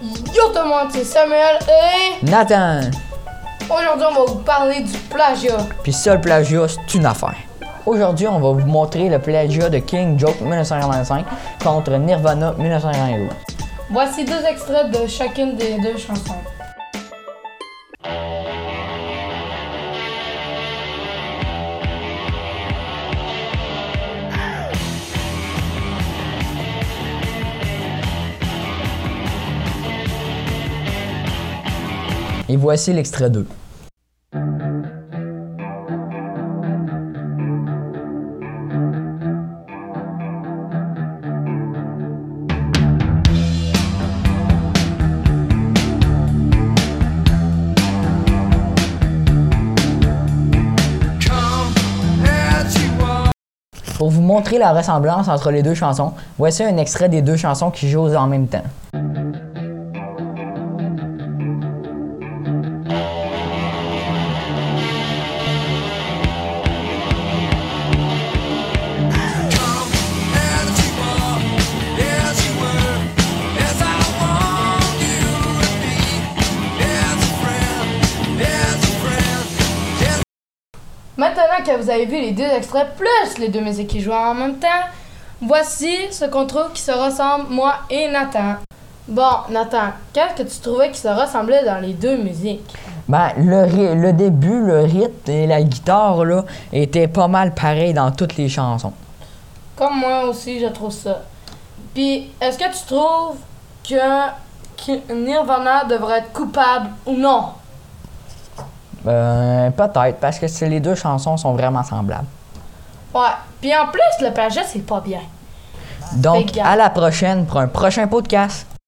Yo tout le monde, c'est Samuel et Nathan! aujourd'hui on va vous parler du plagiat. Puis ça, le plagiat, c'est une affaire. Aujourd'hui, on va vous montrer le plagiat de King Joke 1945 contre Nirvana 1992. Voici deux extraits de chacune des deux chansons. Et voici l'extrait 2. Pour vous montrer la ressemblance entre les deux chansons, voici un extrait des deux chansons qui jouent en même temps. Maintenant que vous avez vu les deux extraits plus les deux musiques qui jouent en même temps, voici ce qu'on trouve qui se ressemble, moi et Nathan. Bon, Nathan, qu'est-ce que tu trouvais qui se ressemblait dans les deux musiques? Ben, le, le début, le rythme et la guitare, là, étaient pas mal pareils dans toutes les chansons. Comme moi aussi, je trouve ça. Puis, est-ce que tu trouves que, que Nirvana devrait être coupable ou non? Ben, peut-être, parce que les deux chansons sont vraiment semblables. Ouais. Puis en plus, le plagiat, c'est pas bien. Donc, à la prochaine pour un prochain podcast.